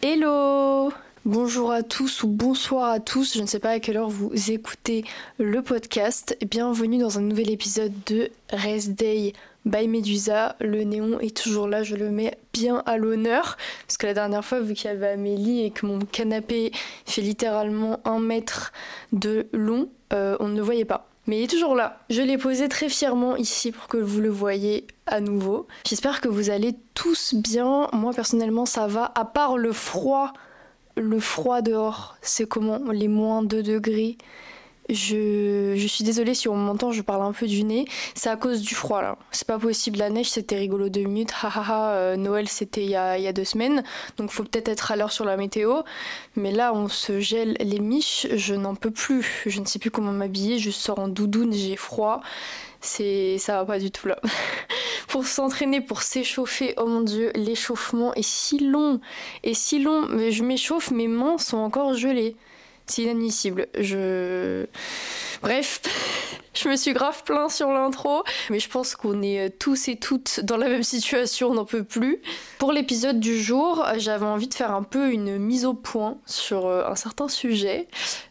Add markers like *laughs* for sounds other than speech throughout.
Hello Bonjour à tous ou bonsoir à tous, je ne sais pas à quelle heure vous écoutez le podcast. Bienvenue dans un nouvel épisode de Rest Day by Medusa. Le néon est toujours là, je le mets bien à l'honneur. Parce que la dernière fois, vu qu'il y avait Amélie et que mon canapé fait littéralement un mètre de long, euh, on ne le voyait pas. Mais il est toujours là. Je l'ai posé très fièrement ici pour que vous le voyez à nouveau. J'espère que vous allez tous bien. Moi personnellement ça va, à part le froid. Le froid dehors, c'est comment? Les moins 2 degrés. Je, suis désolée si on m'entend, je parle un peu du nez. C'est à cause du froid là. C'est pas possible. La neige c'était rigolo deux minutes. Hahaha. euh, Noël c'était il y a, deux semaines. Donc faut peut-être être à l'heure sur la météo. Mais là on se gèle les miches. Je n'en peux plus. Je ne sais plus comment m'habiller. Je sors en doudoune, j'ai froid. C'est ça va pas du tout là. *laughs* pour s'entraîner, pour s'échauffer, oh mon dieu, l'échauffement est si long. Et si long. Je m'échauffe, mes mains sont encore gelées. C'est inadmissible. Je. Bref, *laughs* je me suis grave plein sur l'intro, mais je pense qu'on est tous et toutes dans la même situation, on n'en peut plus. Pour l'épisode du jour, j'avais envie de faire un peu une mise au point sur euh, un certain sujet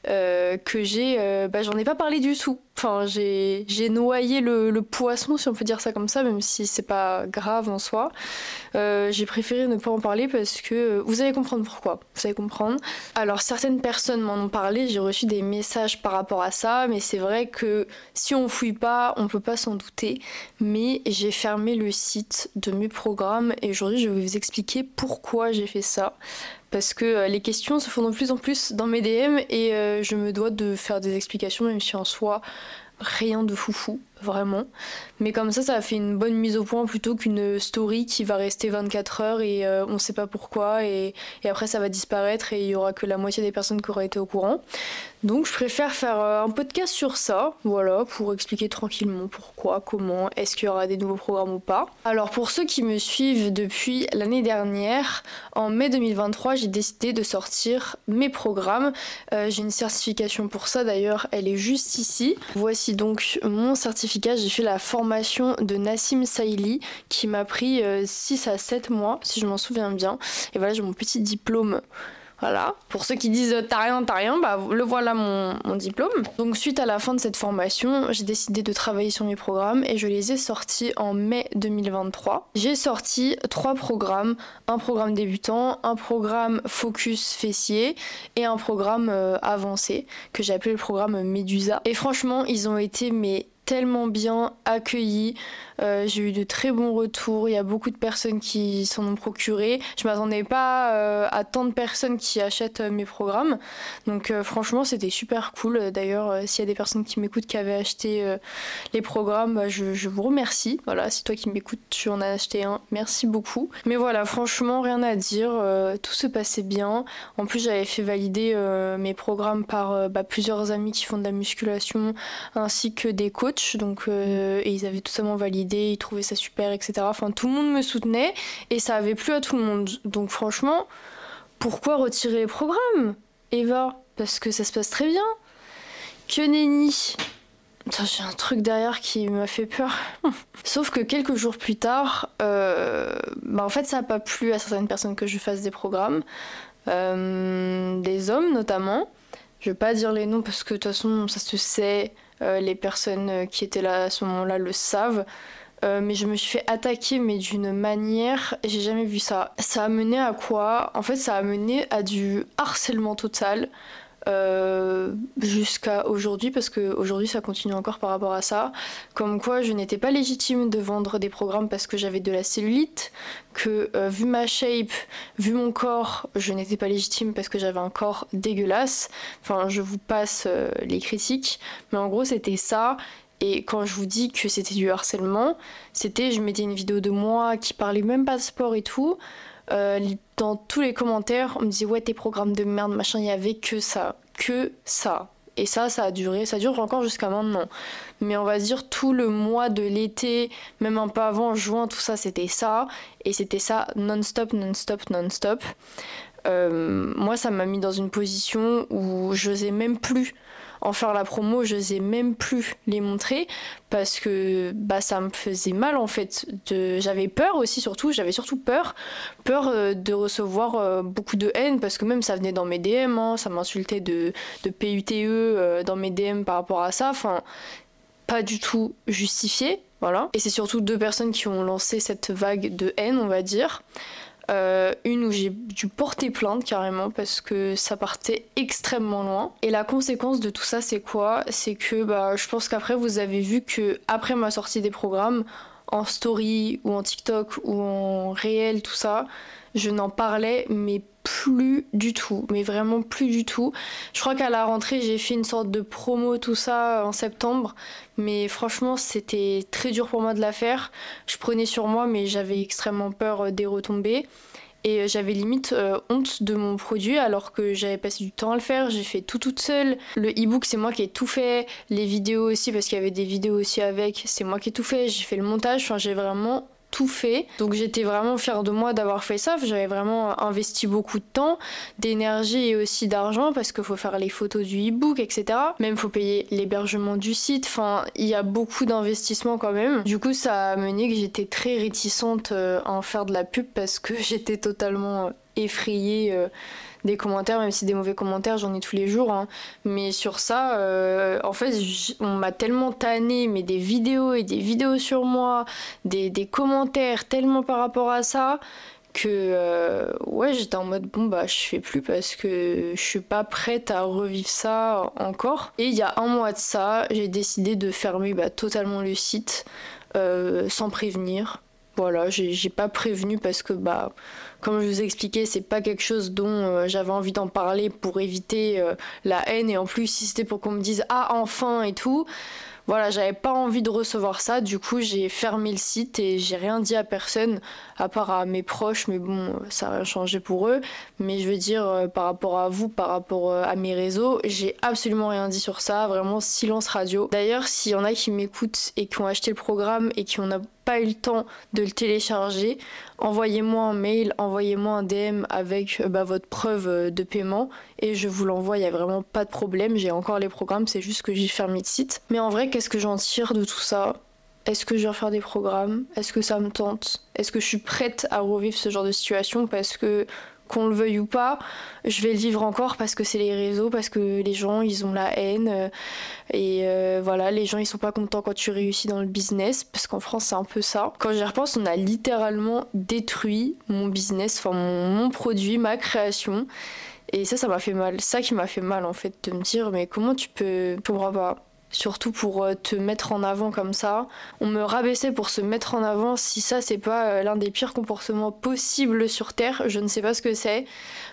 euh, que j'ai. Euh, bah, j'en ai pas parlé du tout. Enfin, j'ai noyé le, poisson, si on peut dire ça comme ça, même si c'est pas grave en soi. Euh, j'ai préféré ne pas en parler parce que vous allez comprendre pourquoi. Vous allez comprendre. Alors, certaines personnes m'en ont parlé, j'ai reçu des messages par rapport à ça, mais c'est vrai que si on fouille pas, on peut pas s'en douter. Mais j'ai fermé le site de mes programmes et aujourd'hui, je vais vous expliquer pourquoi j'ai fait ça parce que euh, les questions se font de plus en plus dans mes DM et euh, je me dois de faire des explications même si en soi rien de foufou vraiment. Mais comme ça ça a fait une bonne mise au point plutôt qu'une story qui va rester 24 heures et euh, on sait pas pourquoi et, après ça va disparaître et il y aura que la moitié des personnes qui auraient été au courant. Donc je préfère faire un podcast sur ça voilà pour expliquer tranquillement pourquoi comment est-ce qu'il y aura des nouveaux programmes ou pas. Alors pour ceux qui me suivent depuis l'année dernière en mai 2023 j'ai décidé de sortir mes programmes. Euh, j'ai une certification pour ça d'ailleurs elle est juste ici. Voici donc mon certificat. J'ai fait la formation de Nassim Saïli qui m'a pris euh, 6 à 7 mois si je m'en souviens bien. Et voilà j'ai mon petit diplôme voilà. Pour ceux qui disent t'as rien, t'as rien, bah le voilà mon, diplôme. Donc suite à la fin de cette formation, j'ai décidé de travailler sur mes programmes et je les ai sortis en mai 2023. J'ai sorti trois programmes, un programme débutant, un programme focus fessier et un programme euh, avancé que j'ai appelé le programme Medusa. Et franchement, ils ont été mais tellement bien accueillis. Euh, j'ai eu de très bons retours. Il y a beaucoup de personnes qui s'en ont procuré. Je m'attendais pas euh, à tant de personnes qui achètent euh, mes programmes. Donc franchement, c'était super cool. D'ailleurs, s'il y a des personnes qui m'écoutent qui avaient acheté les programmes, bah, je, vous remercie. Voilà, si toi qui m'écoutes, tu en as acheté un, merci beaucoup. Mais voilà, franchement, rien à dire. Tout se passait bien. En plus, j'avais fait valider mes programmes par bah, plusieurs amis qui font de la musculation ainsi que des coachs donc euh, et ils avaient totalement validé, ils trouvaient ça super, etc. Enfin, tout le monde me soutenait et ça avait plu à tout le monde. Donc franchement, pourquoi retirer les programmes, Eva? Parce que ça se passe très bien. Que nenni j'ai un truc derrière qui m'a fait peur. *laughs* Sauf que quelques jours plus tard, euh, bah en fait, ça n'a pas plu à certaines personnes que je fasse des programmes, euh, des hommes notamment. Je vais pas dire les noms parce que de toute façon, ça se sait. Euh, les personnes qui étaient là à ce moment-là le savent. Euh, mais je me suis fait attaquer, mais d'une manière, j'ai jamais vu ça. Ça a mené à quoi? En fait, ça a mené à du harcèlement total. Euh, jusqu'à aujourd'hui parce qu'aujourd'hui ça continue encore par rapport à ça. Comme quoi je n'étais pas légitime de vendre des programmes parce que j'avais de la cellulite que euh, vu ma shape vu mon corps je n'étais pas légitime parce que j'avais un corps dégueulasse. Enfin je vous passe euh, les critiques. Mais en gros c'était ça. Et quand je vous dis que c'était du harcèlement c'était je mettais une vidéo de moi qui parlait même pas de sport et tout dans tous les commentaires, on me disait ouais tes programmes de merde, machin, il y avait que ça, que ça. Et ça, ça a duré, ça dure encore jusqu'à maintenant. Mais on va dire tout le mois de l'été, même un peu avant, juin, tout ça, c'était ça. Et c'était ça non-stop, non-stop, non-stop. Euh, moi, ça m'a mis dans une position où je n'osais même plus en faire la promo, je n'osais même plus les montrer parce que bah, ça me faisait mal en fait. J'avais peur aussi, surtout, j'avais surtout peur, peur euh, de recevoir euh, beaucoup de haine parce que même ça venait dans mes DM, hein, ça m'insultait de, de PUTE euh, dans mes DM par rapport à ça. Enfin, pas du tout justifié, voilà. Et c'est surtout deux personnes qui ont lancé cette vague de haine, on va dire. Euh, une où j'ai dû porter plainte carrément parce que ça partait extrêmement loin. Et la conséquence de tout ça, c'est quoi? C'est que bah, je pense qu'après, vous avez vu que après ma sortie des programmes, en story ou en TikTok ou en réel, tout ça, je n'en parlais mais plus du tout, mais vraiment plus du tout. Je crois qu'à la rentrée, j'ai fait une sorte de promo, tout ça, en septembre, mais franchement, c'était très dur pour moi de la faire. Je prenais sur moi, mais j'avais extrêmement peur des retombées. Et j'avais limite euh, honte de mon produit alors que j'avais passé du temps à le faire, j'ai fait tout toute seule. Le e-book, c'est moi qui ai tout fait. Les vidéos aussi, parce qu'il y avait des vidéos aussi avec, c'est moi qui ai tout fait. J'ai fait le montage, enfin, j'ai vraiment tout fait. Donc j'étais vraiment fière de moi d'avoir fait ça. J'avais vraiment investi beaucoup de temps, d'énergie et aussi d'argent parce qu'il faut faire les photos du e-book, etc. Même faut payer l'hébergement du site. Enfin, il y a beaucoup d'investissement quand même. Du coup, ça a mené que j'étais très réticente euh, à en faire de la pub parce que *laughs* j'étais totalement effrayée euh, des commentaires, même si des mauvais commentaires, j'en ai tous les jours. Hein. Mais sur ça, euh, en fait, on m'a tellement tanné, mais des vidéos et des vidéos sur moi, des, commentaires tellement par rapport à ça, que euh, ouais, j'étais en mode bon, bah, je fais plus parce que je suis pas prête à revivre ça encore. Et il y a un mois de ça, j'ai décidé de fermer bah, totalement le site sans prévenir. Voilà, j'ai pas prévenu parce que bah comme je vous ai expliqué, c'est pas quelque chose dont euh, j'avais envie d'en parler pour éviter euh, la haine et en plus si c'était pour qu'on me dise ah enfin et tout, voilà, j'avais pas envie de recevoir ça, du coup j'ai fermé le site et j'ai rien dit à personne, à part à mes proches, mais bon, ça a changé pour eux. Mais je veux dire, euh, par rapport à vous, par rapport à mes réseaux, j'ai absolument rien dit sur ça, vraiment silence radio. D'ailleurs, s'il y en a qui m'écoutent et qui ont acheté le programme et qui ont pas eu le temps de le télécharger, envoyez-moi un mail, envoyez-moi un DM avec euh, bah, votre preuve euh, de paiement et je vous l'envoie. Il n'y a vraiment pas de problème. J'ai encore les programmes, c'est juste que j'ai fermé le site. Mais en vrai, qu'est-ce que j'en tire de tout ça? Est-ce que je vais refaire des programmes? Est-ce que ça me tente? Est-ce que je suis prête à revivre ce genre de situation? Parce que qu'on le veuille ou pas, je vais le vivre encore parce que c'est les réseaux, parce que les gens, ils ont la haine. Euh, et euh, voilà, les gens, ils sont pas contents quand tu réussis dans le business, parce qu'en France, c'est un peu ça. Quand j'y repense, on a littéralement détruit mon business, enfin mon, produit, ma création. Et ça, ça m'a fait mal. Ça qui m'a fait mal, en fait, de me dire, mais comment tu peux... Je pas surtout pour euh, te mettre en avant comme ça. On me rabaissait pour se mettre en avant. Si ça, c'est pas euh, l'un des pires comportements possibles sur Terre, je ne sais pas ce que c'est.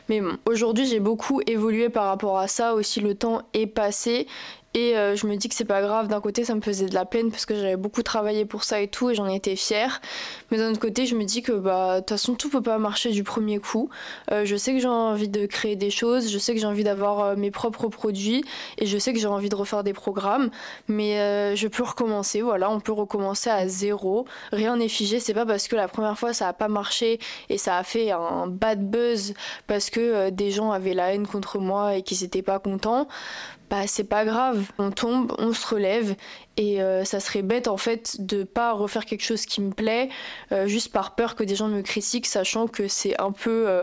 Mais aujourd'hui, j'ai beaucoup évolué par rapport à ça. Aussi, le temps est passé et euh, je me dis que c'est pas grave. D'un côté, ça me faisait de la peine parce que j'avais beaucoup travaillé pour ça et tout, et j'en étais fière. Mais d'un autre côté, je me dis que bah de toute façon, tout peut pas marcher du premier coup. Euh, je sais que j'ai envie de créer des choses, je sais que j'ai envie d'avoir euh, mes propres produits, et je sais que j'ai envie de refaire des programmes. Mais je peux recommencer. Voilà, on peut recommencer à zéro. Rien n'est figé. C'est pas parce que la première fois ça a pas marché et ça a fait un bad buzz parce que des gens avaient la haine contre moi et qu'ils étaient pas contents bah c'est pas grave, on tombe, on se relève et euh, ça serait bête en fait de pas refaire quelque chose qui me plaît euh, juste par peur que des gens me critiquent, sachant que c'est un peu euh,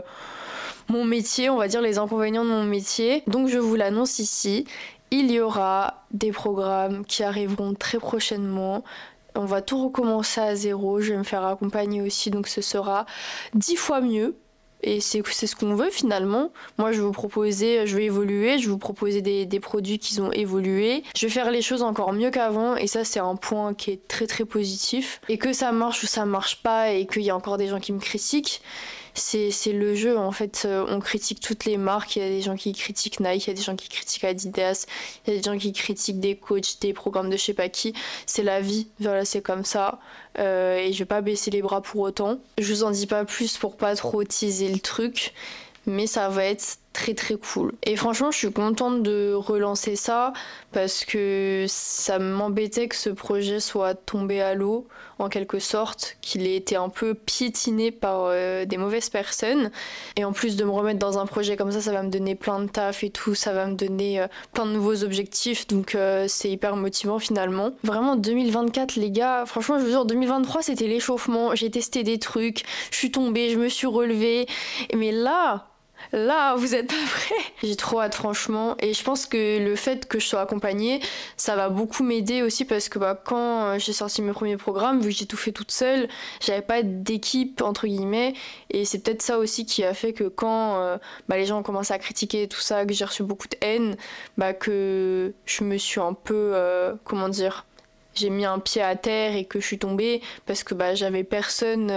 mon métier, on va dire les inconvénients de mon métier. Donc je vous l'annonce ici, il y aura des programmes qui arriveront très prochainement. On va tout recommencer à zéro, je vais me faire accompagner aussi, donc ce sera dix fois mieux et c'est ce qu'on veut finalement. Moi, je vais vous proposer, je vais évoluer, je vais vous proposer des, des produits qui ont évolué. Je vais faire les choses encore mieux qu'avant et ça, c'est un point qui est très très positif. Et que ça marche ou ça marche pas et qu'il y a encore des gens qui me critiquent, c'est le jeu. En fait, euh, on critique toutes les marques. Il y a des gens qui critiquent Nike, il y a des gens qui critiquent Adidas, il y a des gens qui critiquent des coachs, des programmes de je sais pas qui. C'est la vie. Voilà, c'est comme ça. Euh, et je vais pas baisser les bras pour autant. Je vous en dis pas plus pour pas trop teaser le truc. Mais ça va être très très cool. Et franchement, je suis contente de relancer ça parce que ça m'embêtait que ce projet soit tombé à l'eau en quelque sorte, qu'il ait été un peu piétiné par euh, des mauvaises personnes. Et en plus de me remettre dans un projet comme ça, ça va me donner plein de taf et tout, ça va me donner euh, plein de nouveaux objectifs, donc euh, c'est hyper motivant finalement. Vraiment 2024 les gars, franchement je vous jure 2023 c'était l'échauffement, j'ai testé des trucs, je suis tombée, je me suis relevée, mais là Là, vous êtes pas prêts. J'ai trop hâte, franchement. Et je pense que le fait que je sois accompagnée, ça va beaucoup m'aider aussi parce que bah, quand euh, j'ai sorti mes premiers programmes, vu que j'ai tout fait toute seule, j'avais pas d'équipe, entre guillemets. Et c'est peut-être ça aussi qui a fait que quand euh, bah, les gens ont commencé à critiquer tout ça, que j'ai reçu beaucoup de haine, bah, que je me suis un peu, euh, comment dire, j'ai mis un pied à terre et que je suis tombée parce que j'avais personne,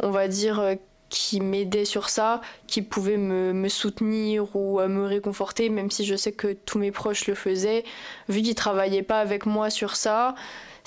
on va dire, qui m'aidait sur ça, qui pouvait me, me, soutenir ou me réconforter, même si je sais que tous mes proches le faisaient. Vu qu'ils travaillaient pas avec moi sur ça,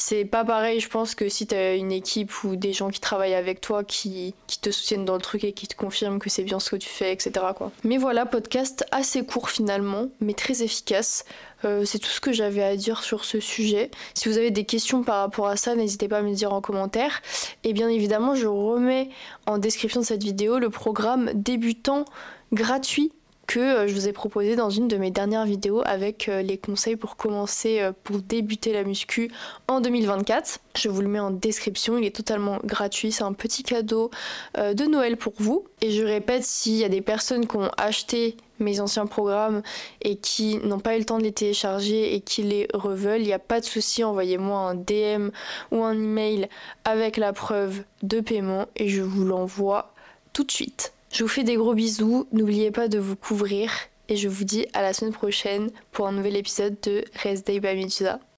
c'est pas pareil, je pense, que si tu as une équipe ou des gens qui travaillent avec toi, qui, te soutiennent dans le truc et qui te confirment que c'est bien ce que tu fais, etc. Quoi. Mais voilà, podcast assez court finalement, mais très efficace. Euh, c'est tout ce que j'avais à dire sur ce sujet. Si vous avez des questions par rapport à ça, n'hésitez pas à me dire en commentaire. Et bien évidemment, je remets en description de cette vidéo le programme débutant gratuit que euh, je vous ai proposé dans une de mes dernières vidéos avec euh, les conseils pour commencer, euh, pour débuter la muscu en 2024. Je vous le mets en description, il est totalement gratuit, c'est un petit cadeau de Noël pour vous. Et je répète, s'il y a des personnes qui ont acheté mes anciens programmes et qui n'ont pas eu le temps de les télécharger et qui les reveulent, il n'y a pas de souci, envoyez-moi un DM ou un email avec la preuve de paiement et je vous l'envoie tout de suite. Je vous fais des gros bisous, n'oubliez pas de vous couvrir et je vous dis à la semaine prochaine pour un nouvel épisode de Rest Day by Medusa.